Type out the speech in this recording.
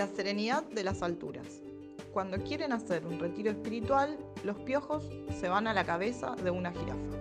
La serenidad de las alturas. Cuando quieren hacer un retiro espiritual, los piojos se van a la cabeza de una jirafa.